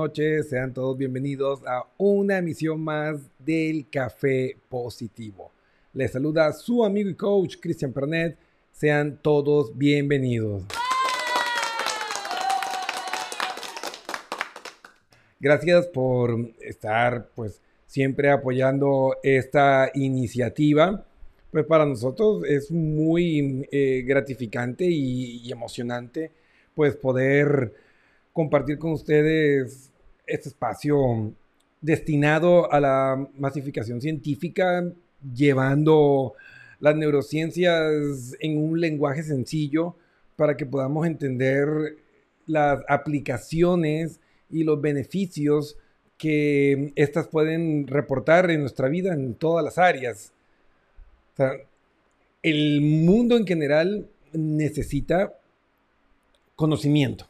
noches, sean todos bienvenidos a una emisión más del Café Positivo. Les saluda su amigo y coach Cristian Pernet, sean todos bienvenidos. Gracias por estar pues siempre apoyando esta iniciativa. Pues para nosotros es muy eh, gratificante y, y emocionante pues poder compartir con ustedes este espacio destinado a la masificación científica, llevando las neurociencias en un lenguaje sencillo para que podamos entender las aplicaciones y los beneficios que éstas pueden reportar en nuestra vida en todas las áreas. el mundo en general necesita conocimiento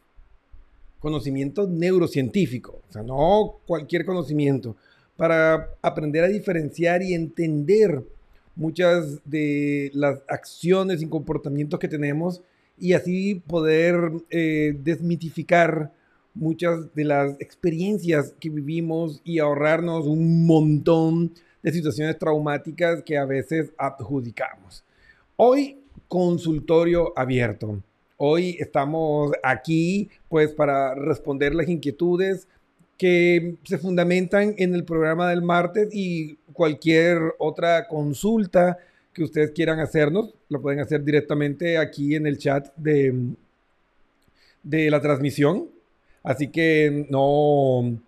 conocimiento neurocientífico, o sea, no cualquier conocimiento, para aprender a diferenciar y entender muchas de las acciones y comportamientos que tenemos y así poder eh, desmitificar muchas de las experiencias que vivimos y ahorrarnos un montón de situaciones traumáticas que a veces adjudicamos. Hoy, consultorio abierto. Hoy estamos aquí pues para responder las inquietudes que se fundamentan en el programa del martes y cualquier otra consulta que ustedes quieran hacernos, lo pueden hacer directamente aquí en el chat de, de la transmisión. Así que no,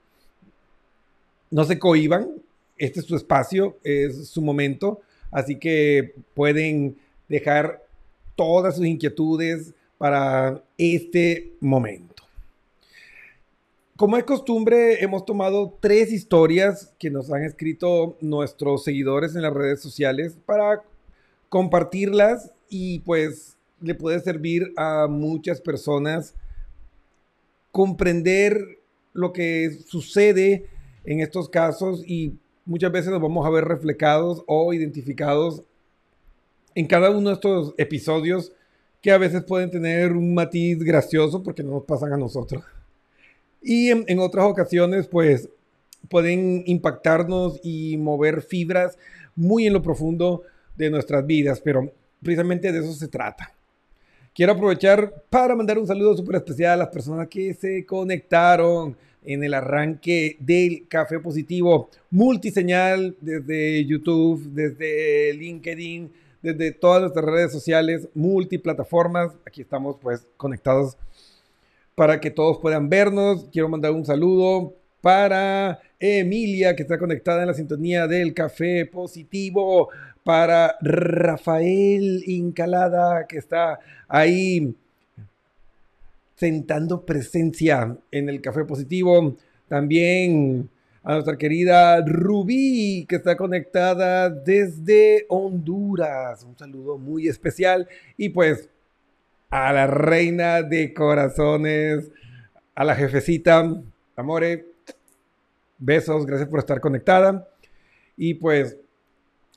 no se cohiban, este es su espacio, es su momento, así que pueden dejar todas sus inquietudes, para este momento. Como es costumbre, hemos tomado tres historias que nos han escrito nuestros seguidores en las redes sociales para compartirlas y pues le puede servir a muchas personas comprender lo que sucede en estos casos y muchas veces nos vamos a ver reflejados o identificados en cada uno de estos episodios que a veces pueden tener un matiz gracioso porque no nos pasan a nosotros. Y en, otras ocasiones, pues, pueden impactarnos y mover fibras muy en lo profundo de nuestras vidas, pero precisamente de eso se trata. Quiero aprovechar para mandar un saludo súper especial a las personas que se conectaron en el arranque del Café Positivo multiseñal desde YouTube, desde LinkedIn, desde todas nuestras redes sociales, multiplataformas. Aquí estamos pues conectados para que todos puedan vernos. Quiero mandar un saludo para Emilia, que está conectada en la sintonía del Café Positivo, para Rafael Incalada, que está ahí sentando presencia en el Café Positivo. También a nuestra querida Rubí, que está conectada desde Honduras. Un saludo muy especial. Y pues a la reina de corazones, a la jefecita, Amore, besos, gracias por estar conectada. Y pues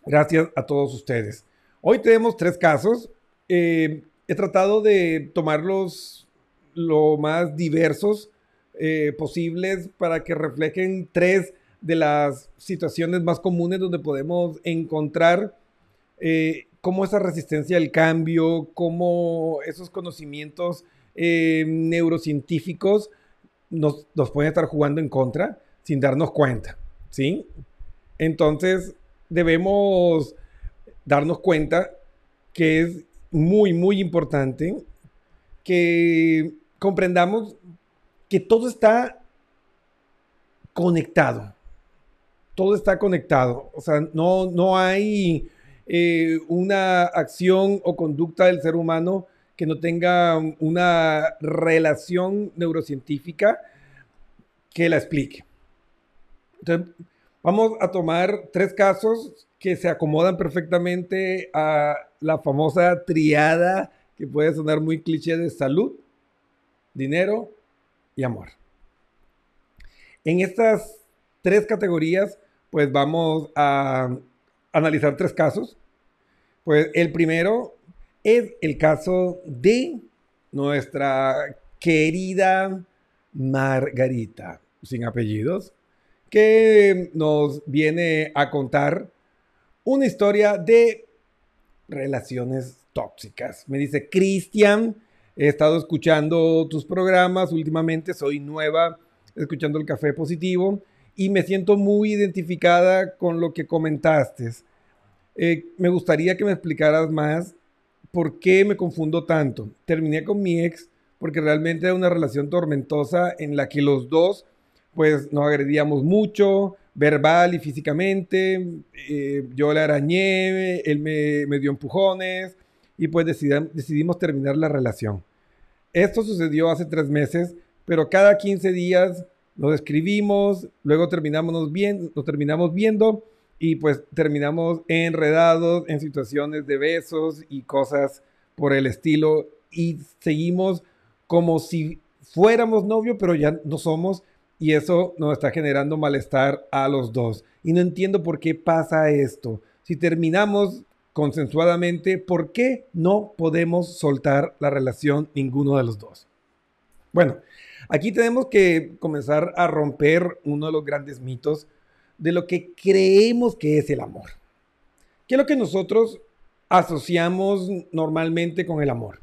gracias a todos ustedes. Hoy tenemos tres casos. Eh, he tratado de tomarlos lo más diversos eh, posibles para que reflejen tres de las situaciones más comunes donde podemos encontrar eh, cómo esa resistencia al cambio, cómo esos conocimientos eh, neurocientíficos nos, nos, pueden estar jugando en contra sin darnos cuenta, ¿sí? Entonces debemos darnos cuenta que es muy, muy importante que comprendamos que todo está conectado. Todo está conectado. O sea, no, no hay eh, una acción o conducta del ser humano que no tenga una relación neurocientífica que la explique. Entonces, vamos a tomar tres casos que se acomodan perfectamente a la famosa triada que puede sonar muy cliché de salud, dinero y amor. En estas tres categorías, pues vamos a analizar tres casos. Pues el primero es el caso de nuestra querida Margarita. sin apellidos, que nos viene a contar una historia de relaciones tóxicas. Me dice, Cristian, he estado escuchando tus programas últimamente, soy nueva escuchando el café positivo y me siento muy identificada con lo que comentaste. Eh, me gustaría que me explicaras más por qué me confundo tanto. Terminé con mi ex porque realmente era una relación tormentosa en la que los dos pues nos agredíamos mucho, verbal y físicamente. Eh, yo le arañé, él me, me dio empujones y pues decidimos terminar la relación. Esto sucedió hace tres meses, pero cada 15 días nos escribimos, luego terminamos, bien, nos terminamos viendo y pues terminamos enredados en situaciones de besos y cosas por el estilo y seguimos como si fuéramos novios, pero ya no somos y eso nos está generando malestar a los dos. Y no entiendo por qué pasa esto. Si terminamos consensuadamente, ¿por qué no podemos soltar la relación ninguno de los dos? Bueno, aquí tenemos que comenzar a romper uno de los grandes mitos de lo que creemos que es el amor. ¿Qué es lo que nosotros asociamos normalmente con el amor?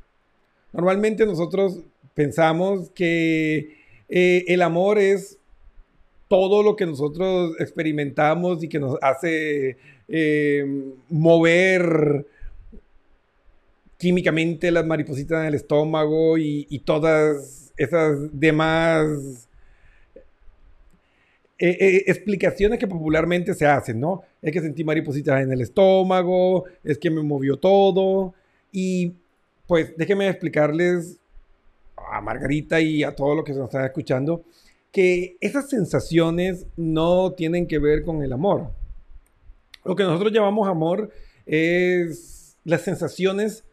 Normalmente nosotros pensamos que eh, el amor es todo lo que nosotros experimentamos y que nos hace eh, mover químicamente las maripositas en el estómago y, todas esas demás eh, eh, explicaciones que popularmente se hacen, ¿no? Es que sentí maripositas en el estómago, es que me movió todo. Y pues déjenme explicarles a Margarita y a todo lo que se nos está escuchando que esas sensaciones no tienen que ver con el amor. Lo que nosotros llamamos amor es las sensaciones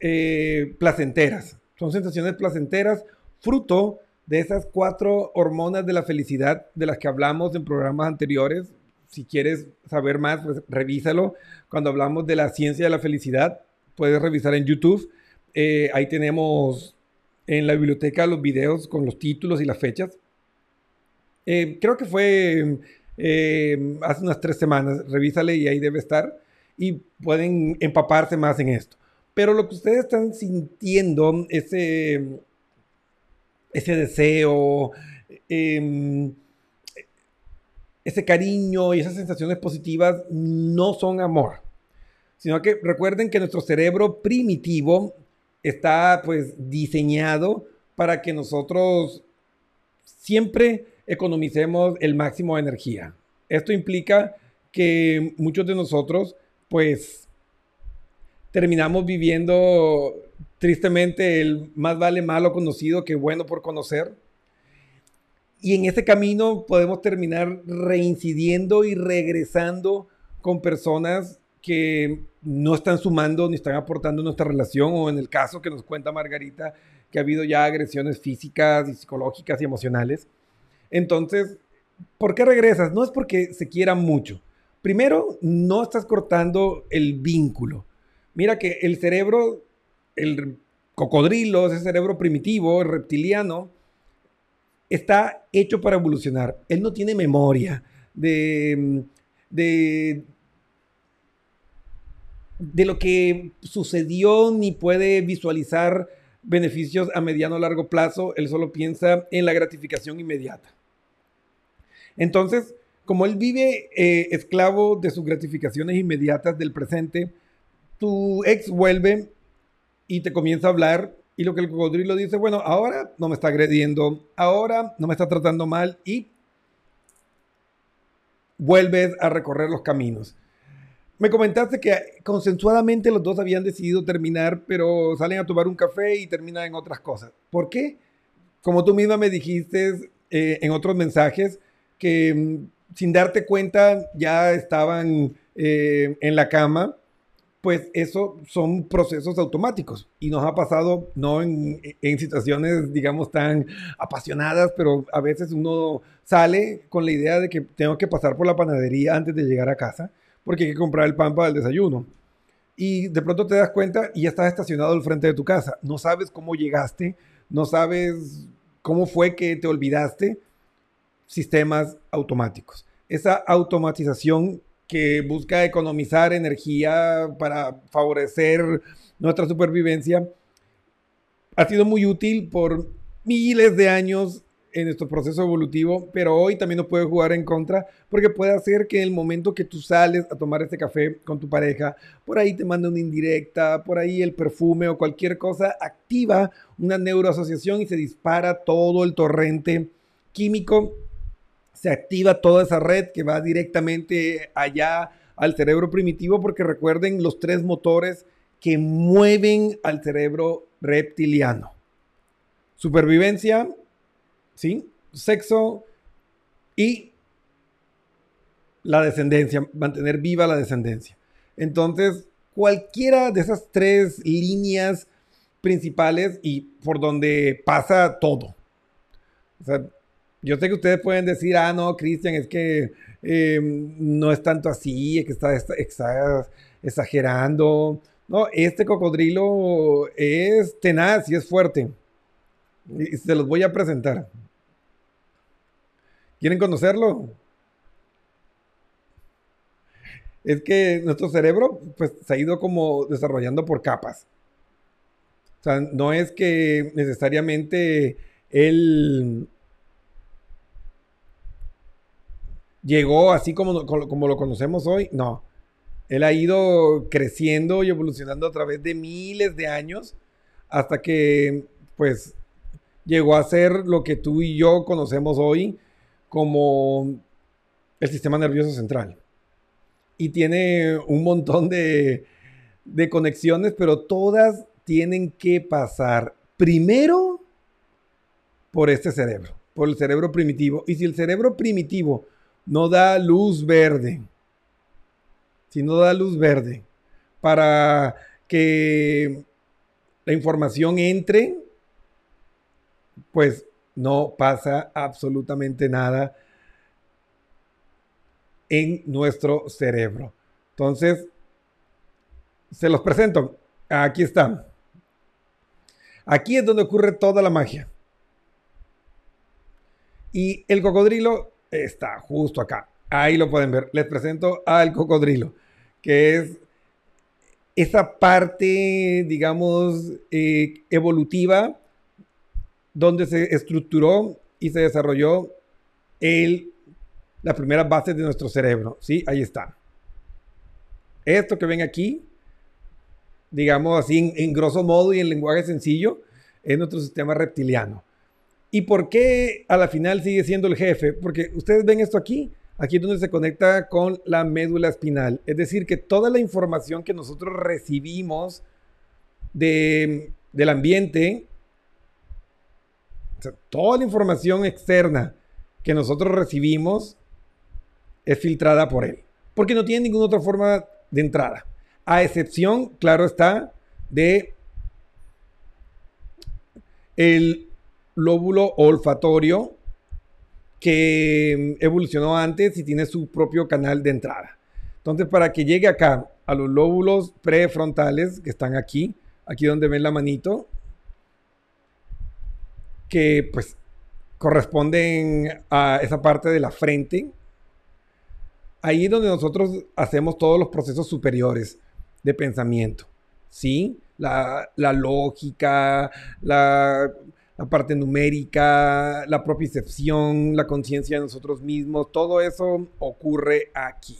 eh, placenteras. Son sensaciones placenteras fruto de esas cuatro hormonas de la felicidad de las que hablamos en programas anteriores. Si quieres saber más, pues revísalo. Cuando hablamos de la ciencia de la felicidad, puedes revisar en YouTube. Eh, ahí tenemos en la biblioteca los videos con los títulos y las fechas. Eh, creo que fue eh, hace unas tres semanas. Revísale y ahí debe estar. Y pueden empaparse más en esto. Pero lo que ustedes están sintiendo, ese, ese deseo, em, ese cariño y esas sensaciones positivas no son amor, sino que recuerden que nuestro cerebro primitivo está pues diseñado para que nosotros siempre economicemos el máximo de energía. Esto implica que muchos de nosotros pues terminamos viviendo tristemente el más vale malo conocido que bueno por conocer. Y en ese camino podemos terminar reincidiendo y regresando con personas que no están sumando ni están aportando nuestra relación o en el caso que nos cuenta Margarita, que ha habido ya agresiones físicas y psicológicas y emocionales. Entonces, ¿por qué regresas? No es porque se quieran mucho. Primero, no estás cortando el vínculo. Mira que el cerebro el cocodrilo, ese cerebro primitivo, el reptiliano, está hecho para evolucionar. Él no tiene memoria de, de, de lo que sucedió ni puede visualizar beneficios a mediano o largo plazo. Él solo piensa en la gratificación inmediata. Entonces, como él vive eh, esclavo de sus gratificaciones inmediatas del presente, tu ex vuelve y te comienza a hablar y lo que el cocodrilo dice, bueno, ahora no me está agrediendo, ahora no me está tratando mal y vuelves a recorrer los caminos. Me comentaste que consensuadamente los dos habían decidido terminar, pero salen a tomar un café y terminan en otras cosas. ¿Por qué? Como tú misma me dijiste eh, en otros mensajes, que mm, sin darte cuenta ya estaban eh, en la cama pues eso son procesos automáticos y nos ha pasado no en, situaciones, digamos, tan apasionadas, pero a veces uno sale con la idea de que tengo que pasar por la panadería antes de llegar a casa porque hay que comprar el pan para el desayuno. Y de pronto te das cuenta y ya estás estacionado al frente de tu casa. No sabes cómo llegaste, no sabes cómo fue que te olvidaste. sistemas automáticos. Esa automatización que busca economizar energía para favorecer nuestra supervivencia ha sido muy útil por miles de años en nuestro proceso evolutivo, pero hoy también nos puede jugar en contra porque puede hacer que el momento que tú sales a tomar este café con tu pareja, por ahí te manda una indirecta, por ahí el perfume o cualquier cosa activa una neuroasociación y se dispara todo el torrente químico, se activa toda esa red que va directamente allá al cerebro primitivo porque recuerden los tres motores que mueven al cerebro reptiliano. Supervivencia, ¿sí? Sexo y la descendencia, mantener viva la descendencia. Entonces, cualquiera de esas tres líneas principales y por donde pasa todo. O sea, yo sé que ustedes pueden decir, ah, no, Cristian, es que eh, no es tanto así, es que está, está, exagerando. No, este cocodrilo es tenaz y es fuerte. Y se los voy a presentar. ¿Quieren conocerlo? Es que nuestro cerebro pues, se ha ido como desarrollando por capas. O sea, no es que necesariamente él llegó así como, como lo conocemos hoy. No. Él ha ido creciendo y evolucionando a través de miles de años hasta que pues llegó a ser lo que tú y yo conocemos hoy como el sistema nervioso central. Y tiene un montón de, conexiones, pero todas tienen que pasar primero por este cerebro, por el cerebro primitivo. Y si el cerebro primitivo no da luz verde, si no da luz verde para que la información entre, pues no pasa absolutamente nada en nuestro cerebro. Entonces, se los presento. Aquí están. Aquí es donde ocurre toda la magia. Y el cocodrilo está justo acá. Ahí lo pueden ver. Les presento al cocodrilo, que es esa parte, digamos, eh, evolutiva donde se estructuró y se desarrolló el, las primeras bases de nuestro cerebro. ¿sí? Ahí está. Esto que ven aquí, digamos así, en, grosso modo y en lenguaje sencillo, es nuestro sistema reptiliano. ¿Y por qué a la final sigue siendo el jefe? Porque ustedes ven esto aquí, aquí es donde se conecta con la médula espinal. Es decir, que toda la información que nosotros recibimos de, del ambiente toda la información externa que nosotros recibimos es filtrada por él, porque no tiene ninguna otra forma de entrada, a excepción, claro está, de el lóbulo olfatorio que evolucionó antes y tiene su propio canal de entrada. Entonces, para que llegue acá a los lóbulos prefrontales que están aquí, aquí donde ven la manito, que pues corresponden a esa parte de la frente. Ahí es donde nosotros hacemos todos los procesos superiores de pensamiento. ¿Sí? La, lógica, la, parte numérica, la propiocepción, la conciencia de nosotros mismos, todo eso ocurre aquí.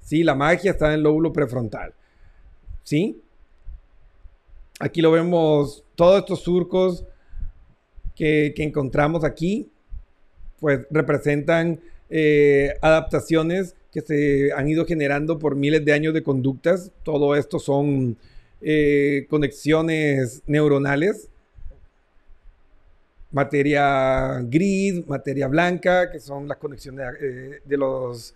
¿Sí? La magia está en el lóbulo prefrontal. ¿Sí? Aquí lo vemos, todos estos surcos que, encontramos aquí, pues representan eh, adaptaciones que se han ido generando por miles de años de conductas. Todo esto son eh, conexiones neuronales. Materia gris, materia blanca, que son las conexiones eh, de, los,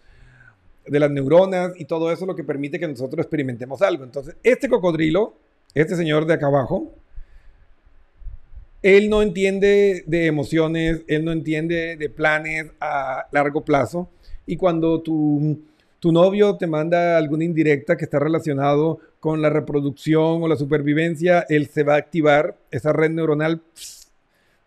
de las neuronas y todo eso lo que permite que nosotros experimentemos algo. Entonces, este cocodrilo, este señor de acá abajo, él no entiende de emociones, él no entiende de planes a largo plazo. Y cuando tu, tu novio te manda alguna indirecta que está relacionado con la reproducción o la supervivencia, él se va a activar, esa red neuronal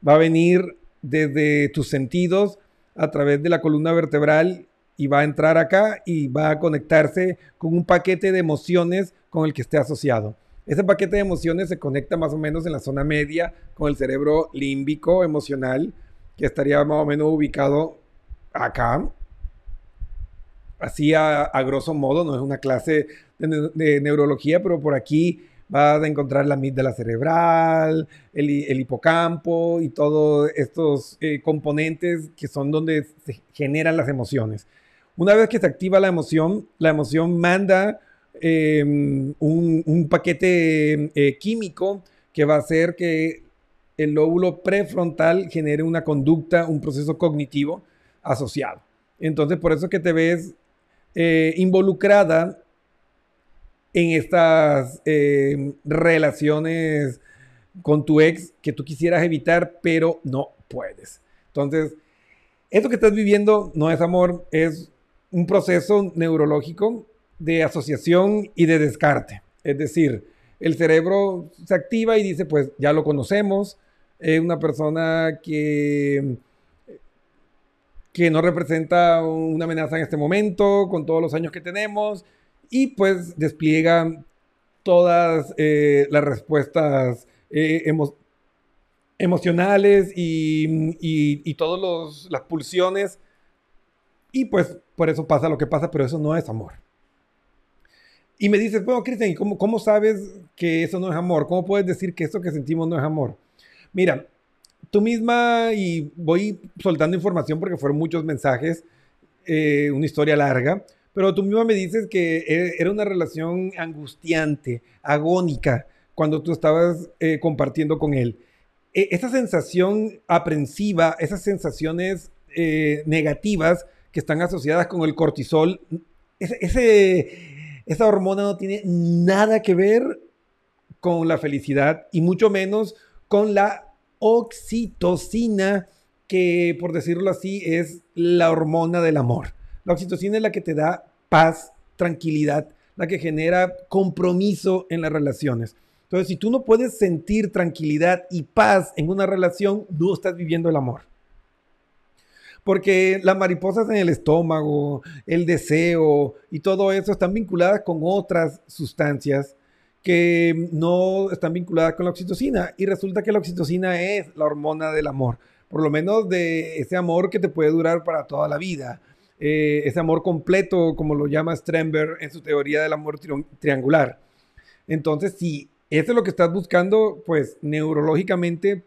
va a venir desde tus sentidos a través de la columna vertebral y va a entrar acá y va a conectarse con un paquete de emociones con el que esté asociado. Ese paquete de emociones se conecta más o menos en la zona media con el cerebro límbico emocional, que estaría más o menos ubicado acá. Así a, grosso modo, no es una clase de, neurología, pero por aquí vas a encontrar la amígdala cerebral, el, hipocampo y todos estos eh, componentes que son donde se generan las emociones. Una vez que se activa la emoción, la emoción manda Em, un, paquete eh, químico que va a hacer que el lóbulo prefrontal genere una conducta, un proceso cognitivo asociado. Entonces, por eso que te ves eh, involucrada en estas em, relaciones con tu ex que tú quisieras evitar, pero no puedes. Entonces, esto que estás viviendo no es amor, es un proceso neurológico de asociación y de descarte. Es decir, el cerebro se activa y dice, pues ya lo conocemos, es una persona que, que no representa una amenaza en este momento, con todos los años que tenemos, y pues despliega todas eh, las respuestas eh, emocionales y, y todas las pulsiones, y pues por eso pasa lo que pasa, pero eso no es amor. Y me dices, bueno, Cristian, cómo, cómo sabes que eso no es amor? ¿Cómo puedes decir que eso que sentimos no es amor? Mira, tú misma, y voy soltando información porque fueron muchos mensajes, eh, una historia larga, pero tú misma me dices que e, era una relación angustiante, agónica, cuando tú estabas eh, compartiendo con él. E, esa sensación aprensiva, esas sensaciones eh, negativas que están asociadas con el cortisol, ese, ese esa hormona no tiene nada que ver con la felicidad y mucho menos con la oxitocina, que por decirlo así es la hormona del amor. La oxitocina es la que te da paz, tranquilidad, la que genera compromiso en las relaciones. Entonces, si tú no puedes sentir tranquilidad y paz en una relación, no estás viviendo el amor. Porque las mariposas en el estómago, el deseo y todo eso están vinculadas con otras sustancias que no están vinculadas con la oxitocina. Y resulta que la oxitocina es la hormona del amor, por lo menos de ese amor que te puede durar para toda la vida. Eh, ese amor completo, como lo llama Stremberg en su teoría del amor triangular. Entonces, si eso es lo que estás buscando, pues neurológicamente,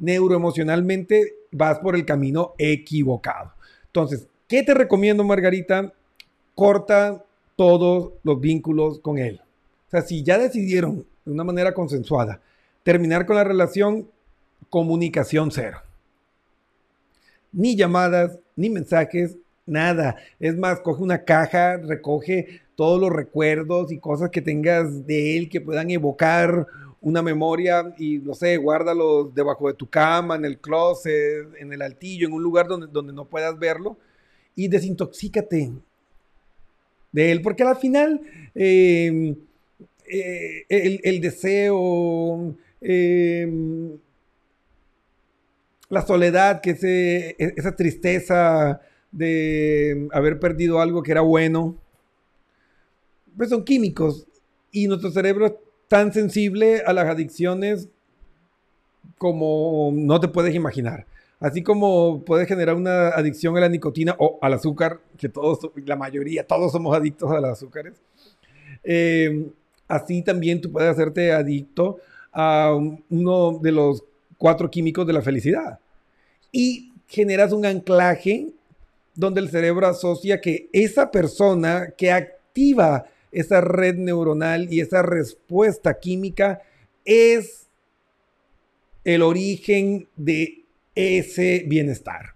neuroemocionalmente, vas por el camino equivocado. Entonces, ¿qué te recomiendo, Margarita? Corta todos los vínculos con él. O sea, si ya decidieron de una manera consensuada terminar con la relación, comunicación cero. Ni llamadas, ni mensajes, nada. Es más, coge una caja, recoge todos los recuerdos y cosas que tengas de él que puedan evocar una memoria y, no sé, guárdalo debajo de tu cama, en el closet, en el altillo, en un lugar donde, donde no puedas verlo y desintoxícate de él, porque al final em, eh, el, deseo, em, la soledad, que ese, e, esa tristeza de haber perdido algo que era bueno, pues son químicos y nuestro cerebro tan sensible a las adicciones como no te puedes imaginar. Así como puedes generar una adicción a la nicotina o al azúcar, que todos, la mayoría, todos somos adictos a los azúcares. Eh, así también tú puedes hacerte adicto a uno de los cuatro químicos de la felicidad. Y generas un anclaje donde el cerebro asocia que esa persona que activa esa red neuronal y esa respuesta química es el origen de ese bienestar.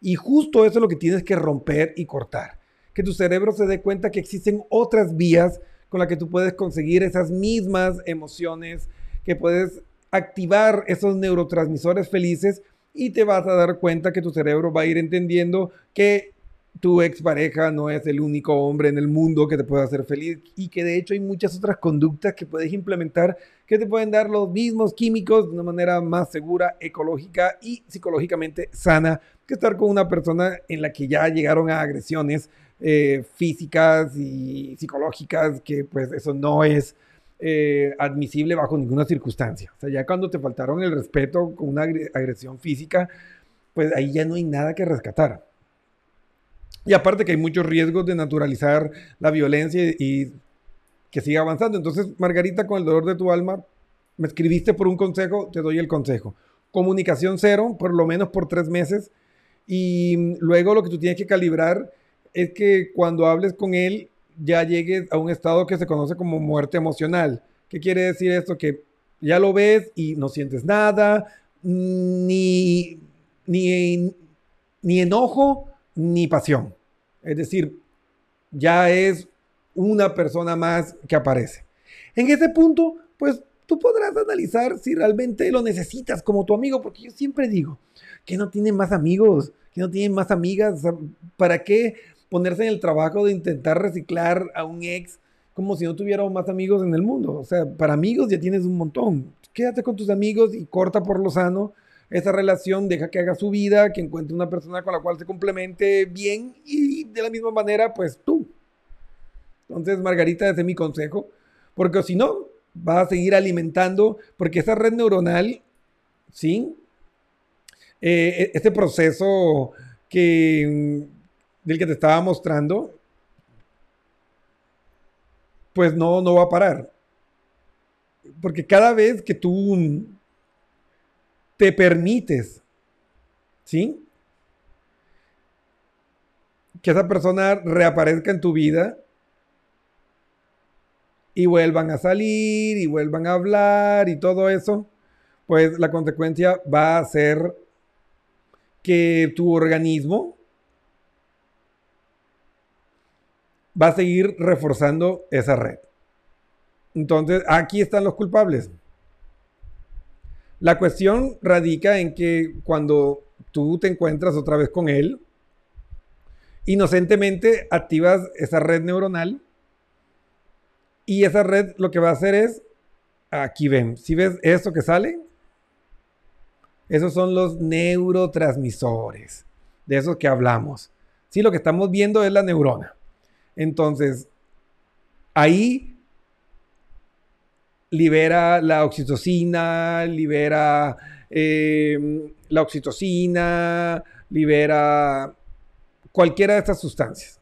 Y justo eso es lo que tienes que romper y cortar. Que tu cerebro se dé cuenta que existen otras vías con las que tú puedes conseguir esas mismas emociones, que puedes activar esos neurotransmisores felices y te vas a dar cuenta que tu cerebro va a ir entendiendo que tu expareja no es el único hombre en el mundo que te puede hacer feliz y que de hecho hay muchas otras conductas que puedes implementar que te pueden dar los mismos químicos de una manera más segura, ecológica y psicológicamente sana que estar con una persona en la que ya llegaron a agresiones eh, físicas y psicológicas, que pues eso no es eh, admisible bajo ninguna circunstancia. O sea, ya cuando te faltaron el respeto con una agresión física, pues ahí ya no hay nada que rescatar. Y aparte que hay muchos riesgos de naturalizar la violencia y que siga avanzando. Entonces, Margarita, con el dolor de tu alma, me escribiste por un consejo, te doy el consejo. Comunicación cero, por lo menos por tres meses. Y luego lo que tú tienes que calibrar es que cuando hables con él ya llegues a un estado que se conoce como muerte emocional. ¿Qué quiere decir esto? Que ya lo ves y no sientes nada, ni, ni, ni enojo, ni pasión. Es decir, ya es una persona más que aparece. En ese punto, pues tú podrás analizar si realmente lo necesitas como tu amigo, porque yo siempre digo que no tienen más amigos, que no tienen más amigas. ¿Para qué ponerse en el trabajo de intentar reciclar a un ex como si no tuviera más amigos en el mundo? O sea, para amigos ya tienes un montón. Quédate con tus amigos y corta por lo sano esa relación, deja que haga su vida, que encuentre una persona con la cual se complemente bien y de la misma manera, pues tú. Entonces, Margarita, ese es mi consejo, porque si no, vas a seguir alimentando, porque esa red neuronal, ¿sí? Eh, este proceso que, del que te estaba mostrando, pues no, no va a parar. Porque cada vez que tú te permites, ¿sí? Que esa persona reaparezca en tu vida y vuelvan a salir y vuelvan a hablar y todo eso, pues la consecuencia va a ser que tu organismo va a seguir reforzando esa red. Entonces, aquí están los culpables. La cuestión radica en que cuando tú te encuentras otra vez con él, inocentemente activas esa red neuronal y esa red lo que va a hacer es, aquí ven, si ves esto que sale, esos son los neurotransmisores, de esos que hablamos. Sí, lo que estamos viendo es la neurona. Entonces, ahí libera la oxitocina, libera em, la oxitocina, libera cualquiera de estas sustancias.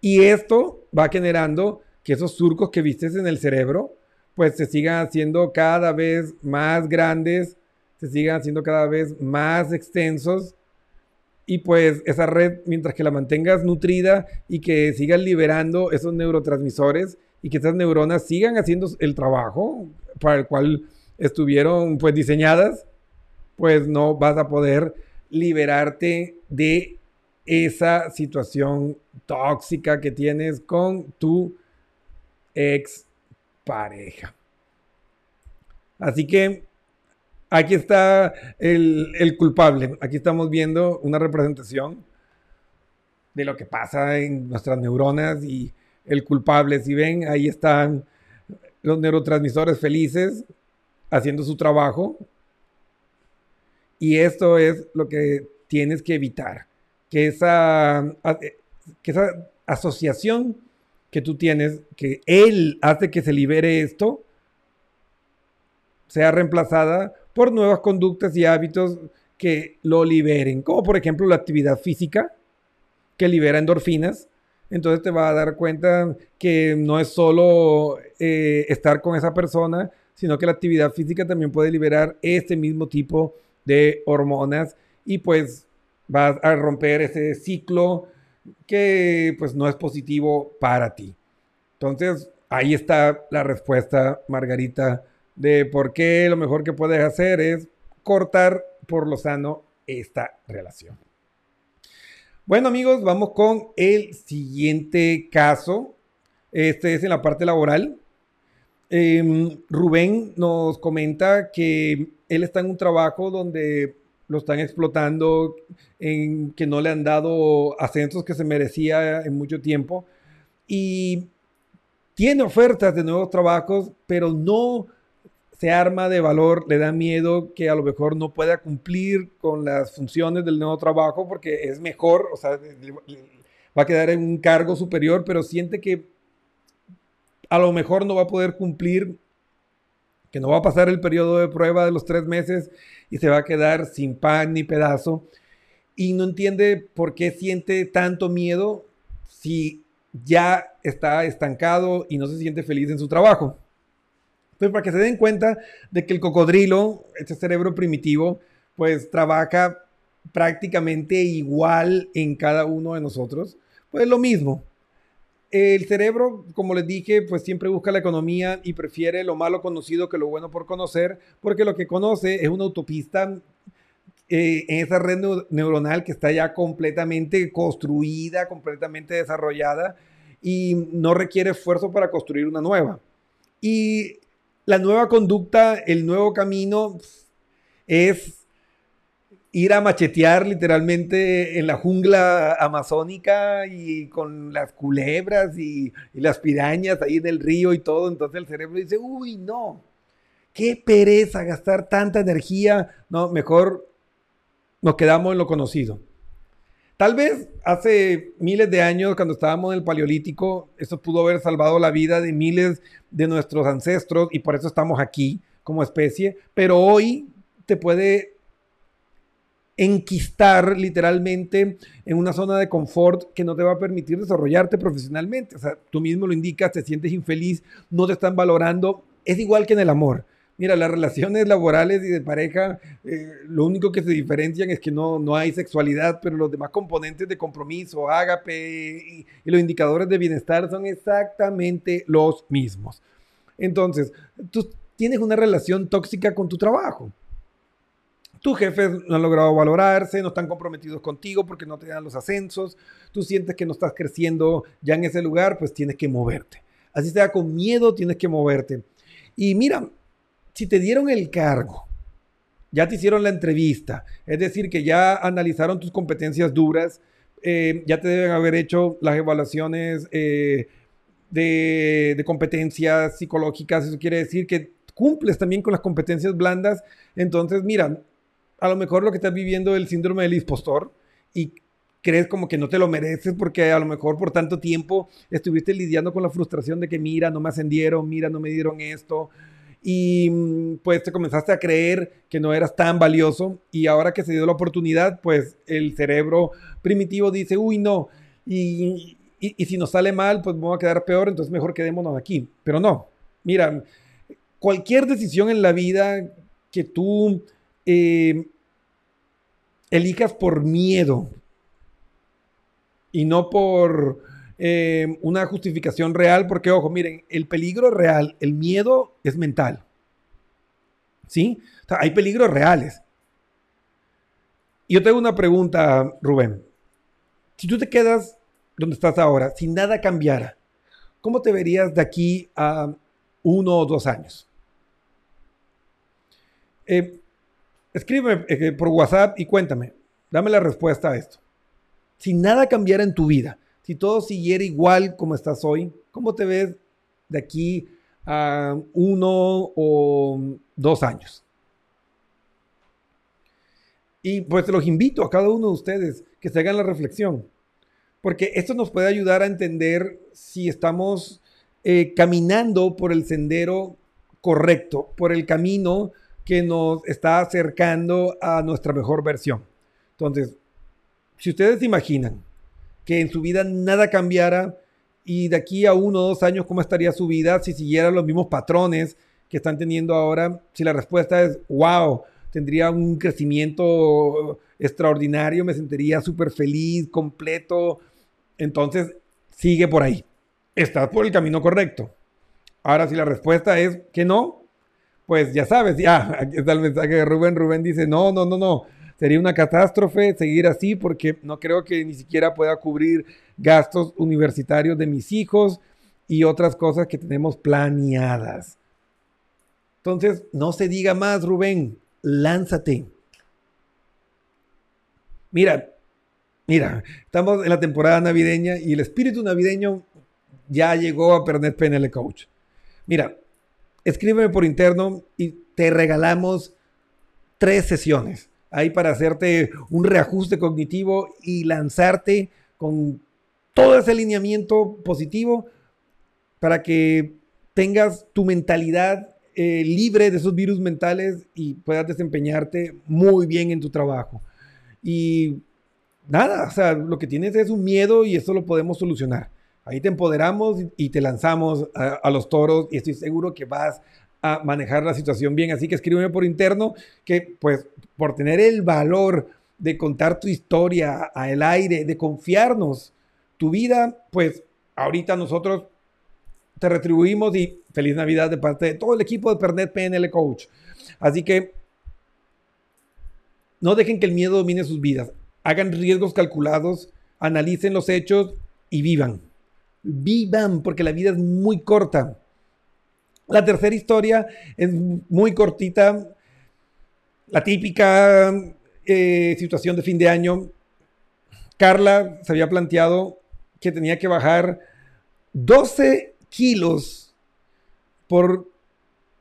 Y esto va generando que esos surcos que vistes en el cerebro, pues se sigan haciendo cada vez más grandes, se sigan haciendo cada vez más extensos. Y pues esa red, mientras que la mantengas nutrida y que sigas liberando esos neurotransmisores, y que estas neuronas sigan haciendo el trabajo para el cual estuvieron pues diseñadas, pues no vas a poder liberarte de esa situación tóxica que tienes con tu ex pareja. Así que aquí está el, el, culpable. Aquí estamos viendo una representación de lo que pasa en nuestras neuronas y el culpable. Si ven, ahí están los neurotransmisores felices haciendo su trabajo. Y esto es lo que tienes que evitar. Que esa, que esa asociación que tú tienes, que él hace que se libere esto, sea reemplazada por nuevas conductas y hábitos que lo liberen, como por ejemplo la actividad física, que libera endorfinas, entonces te vas a dar cuenta que no es solo eh, estar con esa persona, sino que la actividad física también puede liberar este mismo tipo de hormonas y pues vas a romper ese ciclo que pues no es positivo para ti. Entonces ahí está la respuesta, Margarita, de por qué lo mejor que puedes hacer es cortar por lo sano esta relación. Bueno amigos, vamos con el siguiente caso. Este es en la parte laboral. Em, Rubén nos comenta que él está en un trabajo donde lo están explotando, en que no le han dado ascensos que se merecía en mucho tiempo y tiene ofertas de nuevos trabajos, pero no se arma de valor, le da miedo que a lo mejor no pueda cumplir con las funciones del nuevo trabajo porque es mejor, o sea, va a quedar en un cargo superior, pero siente que a lo mejor no va a poder cumplir, que no va a pasar el periodo de prueba de los tres meses y se va a quedar sin pan ni pedazo. Y no entiende por qué siente tanto miedo si ya está estancado y no se siente feliz en su trabajo. Para que se den cuenta de que el cocodrilo, este cerebro primitivo, pues trabaja prácticamente igual en cada uno de nosotros, pues lo mismo. El cerebro, como les dije, pues siempre busca la economía y prefiere lo malo conocido que lo bueno por conocer, porque lo que conoce es una autopista eh, en esa red neuronal que está ya completamente construida, completamente desarrollada y no requiere esfuerzo para construir una nueva. Y la nueva conducta, el nuevo camino es ir a machetear literalmente en la jungla amazónica y con las culebras y, las pirañas ahí en el río y todo. Entonces el cerebro dice, uy, no, qué pereza gastar tanta energía. No, mejor nos quedamos en lo conocido. Tal vez hace miles de años, cuando estábamos en el Paleolítico, eso pudo haber salvado la vida de miles de nuestros ancestros y por eso estamos aquí como especie, pero hoy te puede enquistar literalmente en una zona de confort que no te va a permitir desarrollarte profesionalmente. O sea, tú mismo lo indicas, te sientes infeliz, no te están valorando. Es igual que en el amor. Mira, las relaciones laborales y de pareja, eh, lo único que se diferencian es que no, no hay sexualidad, pero los demás componentes de compromiso, ágape y, y los indicadores de bienestar son exactamente los mismos. Entonces, tú tienes una relación tóxica con tu trabajo. Tus jefes no han logrado valorarse, no están comprometidos contigo porque no te dan los ascensos. Tú sientes que no estás creciendo ya en ese lugar, pues tienes que moverte. Así sea con miedo, tienes que moverte. Y mira, si te dieron el cargo, ya te hicieron la entrevista, es decir, que ya analizaron tus competencias duras, eh, ya te deben haber hecho las evaluaciones eh, de, de, competencias psicológicas, eso quiere decir que cumples también con las competencias blandas, entonces mira, a lo mejor lo que estás viviendo es el síndrome del impostor y crees como que no te lo mereces porque a lo mejor por tanto tiempo estuviste lidiando con la frustración de que mira, no me ascendieron, mira, no me dieron esto, y pues te comenzaste a creer que no eras tan valioso y ahora que se dio la oportunidad, pues el cerebro primitivo dice, uy, no, y, y, si nos sale mal, pues vamos a quedar peor, entonces mejor quedémonos aquí. Pero no, mira, cualquier decisión en la vida que tú eh, elijas por miedo y no por eh, una justificación real, porque ojo, miren, el peligro real, el miedo es mental. ¿Sí? hay peligros reales. Yo tengo una pregunta, Rubén. Si tú te quedas donde estás ahora, si nada cambiara, ¿cómo te verías de aquí a uno o dos años? Eh, escríbeme por WhatsApp y cuéntame, dame la respuesta a esto. Si nada cambiara en tu vida, si todo siguiera igual como estás hoy, ¿cómo te ves de aquí a uno o dos años? Y pues los invito a cada uno de ustedes que se hagan la reflexión, porque esto nos puede ayudar a entender si estamos eh, caminando por el sendero correcto, por el camino que nos está acercando a nuestra mejor versión. Entonces, si ustedes imaginan que en su vida nada cambiara y de aquí a uno o dos años, ¿cómo estaría su vida si siguiera los mismos patrones que están teniendo ahora? Si la respuesta es, wow, tendría un crecimiento extraordinario, me sentiría súper feliz, completo, entonces sigue por ahí. Estás por el camino correcto. Ahora, si la respuesta es que no, pues ya sabes, ya, aquí está el mensaje de Rubén. Rubén dice, no, no, no, no sería una catástrofe seguir así porque no creo que ni siquiera pueda cubrir gastos universitarios de mis hijos y otras cosas que tenemos planeadas. Entonces, no se diga más, Rubén, lánzate. Mira, mira, estamos en la temporada navideña y el espíritu navideño ya llegó a Pernet PNL Coach. Mira, escríbeme por interno y te regalamos tres sesiones ahí para hacerte un reajuste cognitivo y lanzarte con todo ese alineamiento positivo para que tengas tu mentalidad eh, libre de esos virus mentales y puedas desempeñarte muy bien en tu trabajo. Y nada, o sea, lo que tienes es un miedo y eso lo podemos solucionar. Ahí te empoderamos y te lanzamos a, a los toros y estoy seguro que vas a manejar la situación bien. Así que escríbeme por interno que pues por tener el valor de contar tu historia al aire, de confiarnos tu vida, pues ahorita nosotros te retribuimos y feliz Navidad de parte de todo el equipo de Pernet PNL Coach. Así que no dejen que el miedo domine sus vidas. Hagan riesgos calculados, analicen los hechos y vivan. Vivan porque la vida es muy corta. La tercera historia es muy cortita, la típica eh, situación de fin de año. Carla se había planteado que tenía que bajar 12 kilos por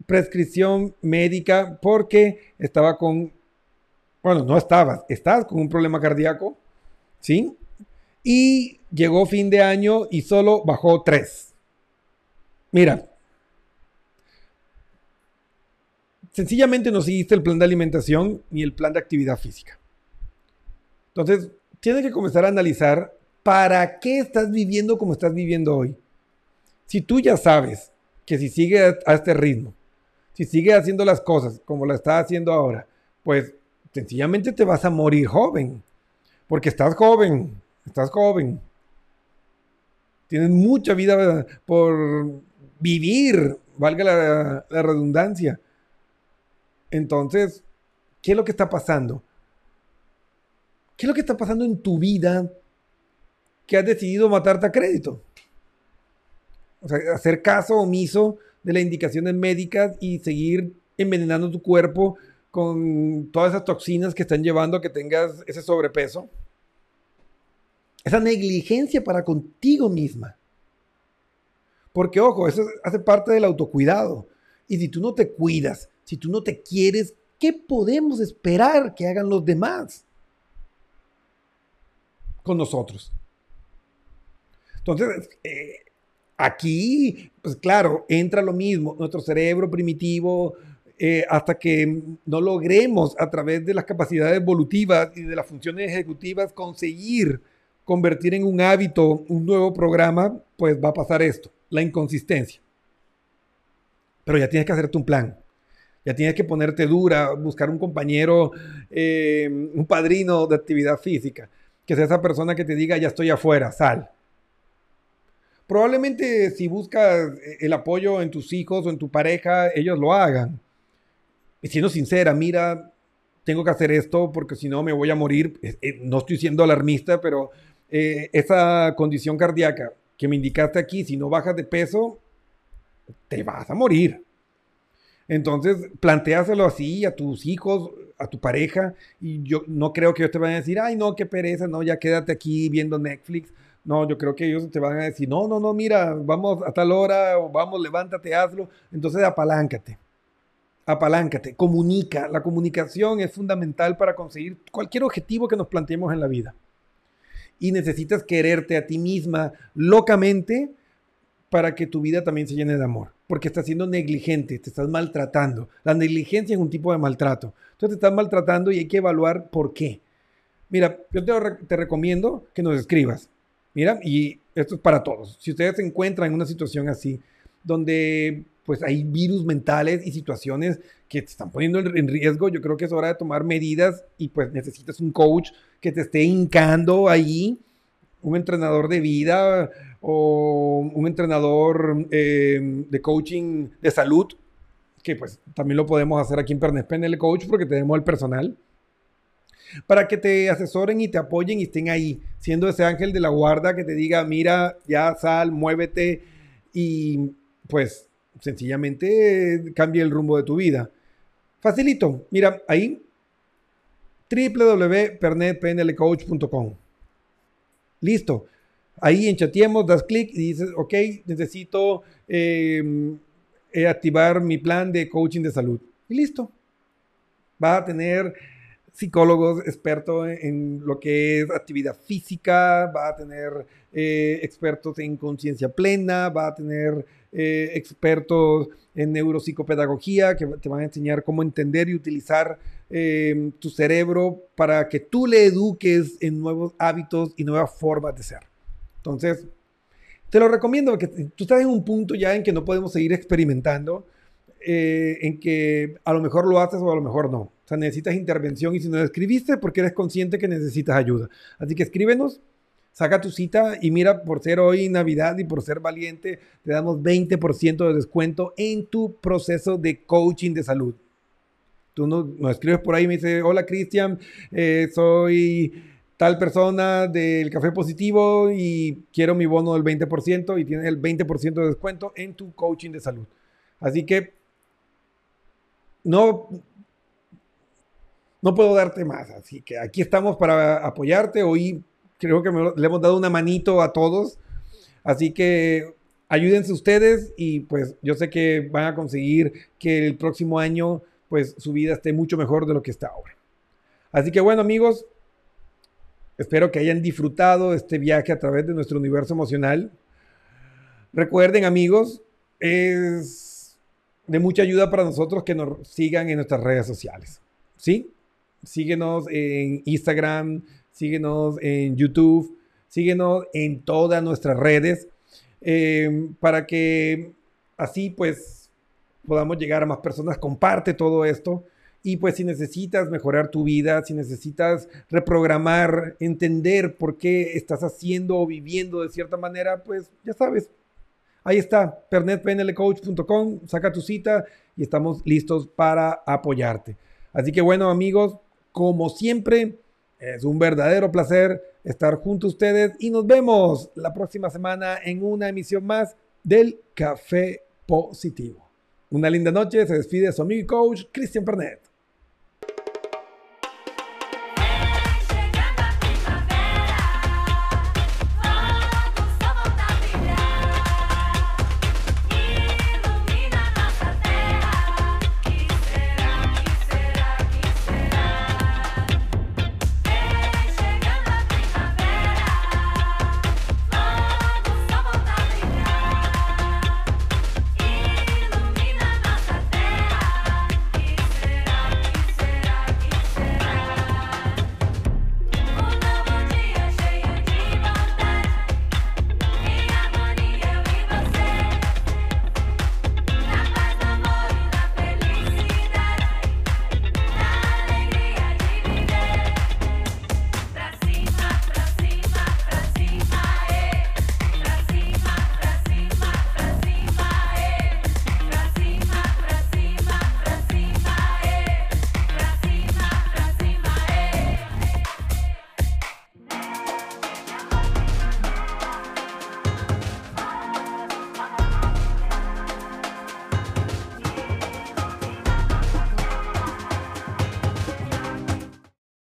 prescripción médica porque estaba con, bueno, no estaba, estás con un problema cardíaco, ¿sí? Y llegó fin de año y solo bajó 3. Mira, sencillamente no seguiste el plan de alimentación ni el plan de actividad física. Entonces, tienes que comenzar a analizar para qué estás viviendo como estás viviendo hoy. Si tú ya sabes que si sigues a este ritmo, si sigues haciendo las cosas como la estás haciendo ahora, pues sencillamente te vas a morir joven. Porque estás joven, estás joven. Tienes mucha vida por vivir, valga la, la redundancia. Entonces, ¿qué es lo que está pasando? ¿Qué es lo que está pasando en tu vida que has decidido matarte a crédito? O sea, hacer caso omiso de las indicaciones médicas y seguir envenenando tu cuerpo con todas esas toxinas que están llevando a que tengas ese sobrepeso. Esa negligencia para contigo misma. Porque, ojo, eso hace parte del autocuidado. Y si tú no te cuidas, si tú no te quieres, ¿qué podemos esperar que hagan los demás con nosotros? Entonces, eh, aquí, pues claro, entra lo mismo, nuestro cerebro primitivo, eh, hasta que no logremos a través de las capacidades evolutivas y de las funciones ejecutivas conseguir convertir en un hábito un nuevo programa, pues va a pasar esto, la inconsistencia. Pero ya tienes que hacerte un plan. Ya tienes que ponerte dura, buscar un compañero, eh, un padrino de actividad física, que sea esa persona que te diga, ya estoy afuera, sal. Probablemente si buscas el apoyo en tus hijos o en tu pareja, ellos lo hagan. Y siendo sincera, mira, tengo que hacer esto porque si no me voy a morir. Eh, no estoy siendo alarmista, pero eh, esa condición cardíaca que me indicaste aquí, si no bajas de peso, te vas a morir. Entonces, planteáselo así a tus hijos, a tu pareja, y yo no creo que ellos te vayan a decir, ay, no, qué pereza, no, ya quédate aquí viendo Netflix. No, yo creo que ellos te van a decir, no, no, no, mira, vamos a tal hora, o vamos, levántate, hazlo. Entonces, apaláncate, apaláncate, comunica. La comunicación es fundamental para conseguir cualquier objetivo que nos planteemos en la vida. Y necesitas quererte a ti misma locamente para que tu vida también se llene de amor porque estás siendo negligente, te estás maltratando. La negligencia es un tipo de maltrato. Entonces te estás maltratando y hay que evaluar por qué. Mira, yo te, recomiendo que nos escribas. Mira, y esto es para todos. Si ustedes se encuentran en una situación así, donde pues hay virus mentales y situaciones que te están poniendo en riesgo, yo creo que es hora de tomar medidas y pues necesitas un coach que te esté hincando ahí, un entrenador de vida, o un entrenador eh, de coaching de salud, que pues también lo podemos hacer aquí en Pernes PNL Coach porque tenemos el personal, para que te asesoren y te apoyen y estén ahí, siendo ese ángel de la guarda que te diga, mira, ya sal, muévete y pues sencillamente cambie el rumbo de tu vida. Facilito, mira, ahí www.pernetpnlcoach.com. Listo. Ahí en Chateemos das clic y dices, ok, necesito em, eh, activar mi plan de coaching de salud. Y listo. Va a tener psicólogos expertos en lo que es actividad física, va a tener eh, expertos en conciencia plena, va a tener eh, expertos en neuropsicopedagogía que te van a enseñar cómo entender y utilizar eh, tu cerebro para que tú le eduques en nuevos hábitos y nuevas formas de ser. Entonces, te lo recomiendo porque tú estás en un punto ya en que no podemos seguir experimentando, en que a lo mejor lo haces o a lo mejor no. Sea, necesitas intervención y si no lo escribiste porque eres consciente que necesitas ayuda. Así que escríbenos, saca tu cita y mira, por ser hoy Navidad y por ser valiente, te damos 20% de descuento en tu proceso de coaching de salud. Tú nos, escribes por ahí y me dices, hola Cristian, eh, soy tal persona del café positivo y quiero mi bono del 20% y tienes el 20% de descuento en tu coaching de salud. Así que no no puedo darte más. Así que aquí estamos para apoyarte. Hoy creo que le hemos dado una manito a todos. Así que ayúdense ustedes y pues yo sé que van a conseguir que el próximo año pues su vida esté mucho mejor de lo que está ahora. Así que bueno amigos, espero que hayan disfrutado este viaje a través de nuestro universo emocional. Recuerden amigos, es de mucha ayuda para nosotros que nos sigan en nuestras redes sociales. ¿Sí? Síguenos en Instagram, síguenos en YouTube, síguenos en todas nuestras redes eh, para que así pues podamos llegar a más personas. Comparte todo esto. Y pues si necesitas mejorar tu vida, si necesitas reprogramar, entender por qué estás haciendo o viviendo de cierta manera, pues ya sabes, ahí está, pernetpnlcoach.com, saca tu cita y estamos listos para apoyarte. Así que bueno amigos, como siempre, es un verdadero placer estar junto a ustedes y nos vemos la próxima semana en una emisión más del Café Positivo. Una linda noche, se despide su amigo y coach Cristian Pernet.